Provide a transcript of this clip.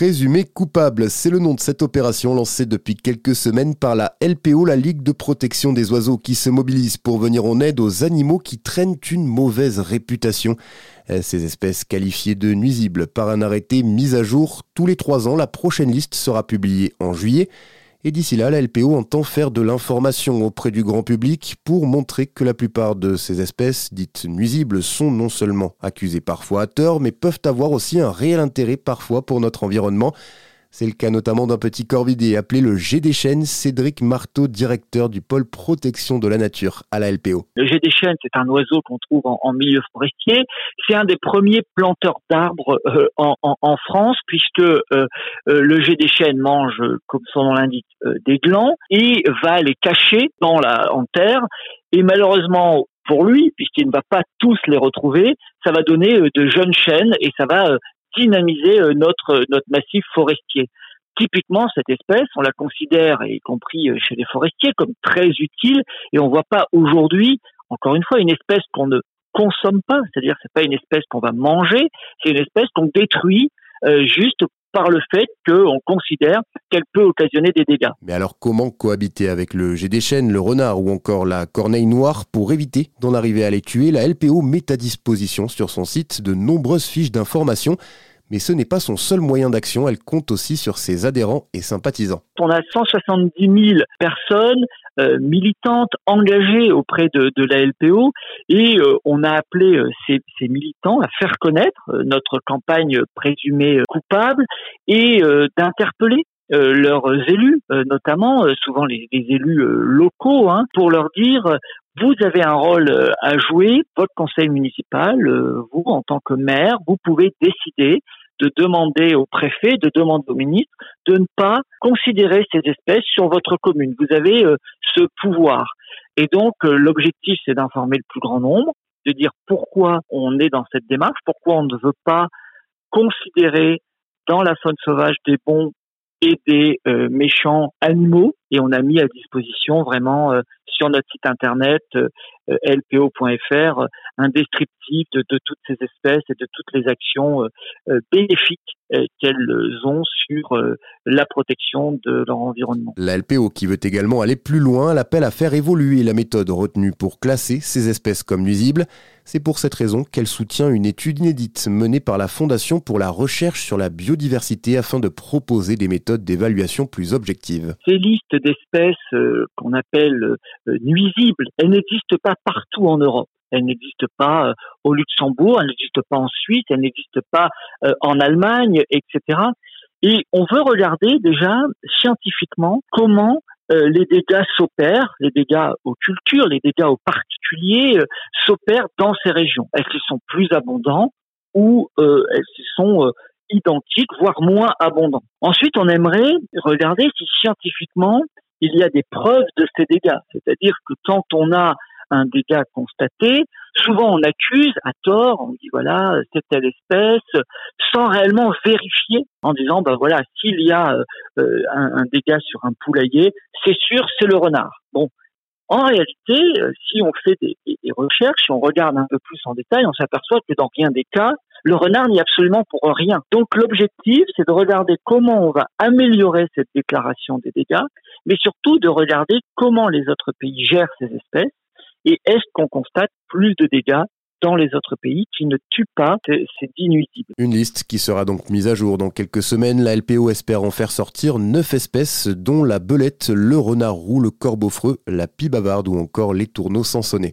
présumé coupable. C'est le nom de cette opération lancée depuis quelques semaines par la LPO, la Ligue de protection des oiseaux, qui se mobilise pour venir en aide aux animaux qui traînent une mauvaise réputation. Ces espèces qualifiées de nuisibles par un arrêté mis à jour tous les trois ans, la prochaine liste sera publiée en juillet. Et d'ici là, la LPO entend faire de l'information auprès du grand public pour montrer que la plupart de ces espèces dites nuisibles sont non seulement accusées parfois à tort, mais peuvent avoir aussi un réel intérêt parfois pour notre environnement. C'est le cas notamment d'un petit corvidé appelé le G des Cédric Marteau, directeur du pôle protection de la nature à la LPO. Le G des c'est un oiseau qu'on trouve en, milieu forestier. C'est un des premiers planteurs d'arbres euh, en, France, puisque euh, euh, le G des mange, comme son nom l'indique, des glands et va les cacher dans la, en terre. Et malheureusement, pour lui, puisqu'il ne va pas tous les retrouver, ça va donner de jeunes chênes et ça va dynamiser euh, notre notre massif forestier. Typiquement, cette espèce, on la considère, y compris euh, chez les forestiers, comme très utile, et on voit pas aujourd'hui, encore une fois, une espèce qu'on ne consomme pas, c'est-à-dire c'est pas une espèce qu'on va manger, c'est une espèce qu'on détruit euh, juste par le fait qu'on considère qu'elle peut occasionner des dégâts. Mais alors comment cohabiter avec le jet des chênes, le renard ou encore la corneille noire pour éviter d'en arriver à les tuer? La LPO met à disposition sur son site de nombreuses fiches d'information mais ce n'est pas son seul moyen d'action, elle compte aussi sur ses adhérents et sympathisants. On a 170 000 personnes militantes engagées auprès de, la LPO et euh, on a appelé euh, ces, militants à faire connaître notre campagne présumée coupable et d'interpeller leurs élus, notamment souvent les, élus locaux, hein, pour leur dire vous avez un rôle à jouer, votre conseil municipal, vous en tant que maire, vous pouvez décider de demander au préfet, de demander au ministre de ne pas considérer ces espèces sur votre commune. Vous avez euh, ce pouvoir. Et donc, euh, l'objectif, c'est d'informer le plus grand nombre, de dire pourquoi on est dans cette démarche, pourquoi on ne veut pas considérer dans la faune sauvage des bons et des euh, méchants animaux. Et on a mis à disposition vraiment sur notre site internet lpo.fr un descriptif de, toutes ces espèces et de toutes les actions euh, euh, bénéfiques euh, qu'elles ont sur la protection de leur environnement. La LPO qui veut également aller plus loin, l'appelle à faire évoluer la méthode retenue pour classer ces espèces comme nuisibles. C'est pour cette raison qu'elle soutient une étude inédite menée par la Fondation pour la recherche sur la biodiversité afin de proposer des méthodes d'évaluation plus objectives. Ces listes d'espèces qu'on appelle nuisibles, elles n'existent pas partout en Europe. Elle n'existe pas euh, au Luxembourg, elle n'existe pas en Suisse, elle n'existe pas euh, en Allemagne, etc. Et on veut regarder déjà scientifiquement comment euh, les dégâts s'opèrent, les dégâts aux cultures, les dégâts aux particuliers s'opèrent dans ces régions. Est-ce qu'ils sont plus abondants ou est-ce qu'ils sont identiques, voire moins abondants? Ensuite, on aimerait regarder si scientifiquement il y a des preuves de ces dégâts. C'est-à-dire que quand on a un dégât constaté, souvent on accuse à tort, on dit voilà, c'est telle espèce, sans réellement vérifier, en disant ben voilà, s'il y a euh, un, dégât sur un poulailler, c'est sûr, c'est le renard. Bon, en réalité, euh, si on fait des, des, recherches, si on regarde un peu plus en détail, on s'aperçoit que dans rien des cas, le renard n'y est absolument pour rien. Donc l'objectif, c'est de regarder comment on va améliorer cette déclaration des dégâts, mais surtout de regarder comment les autres pays gèrent ces espèces et est-ce qu'on constate plus de dégâts dans les autres pays qui ne tuent pas ces inusibles. Une liste qui sera donc mise à jour dans quelques semaines. La LPO espère en faire sortir neuf espèces, dont la belette, le renard roux, le corbeau freux, la pie bavarde ou encore les tourneaux sansonnés.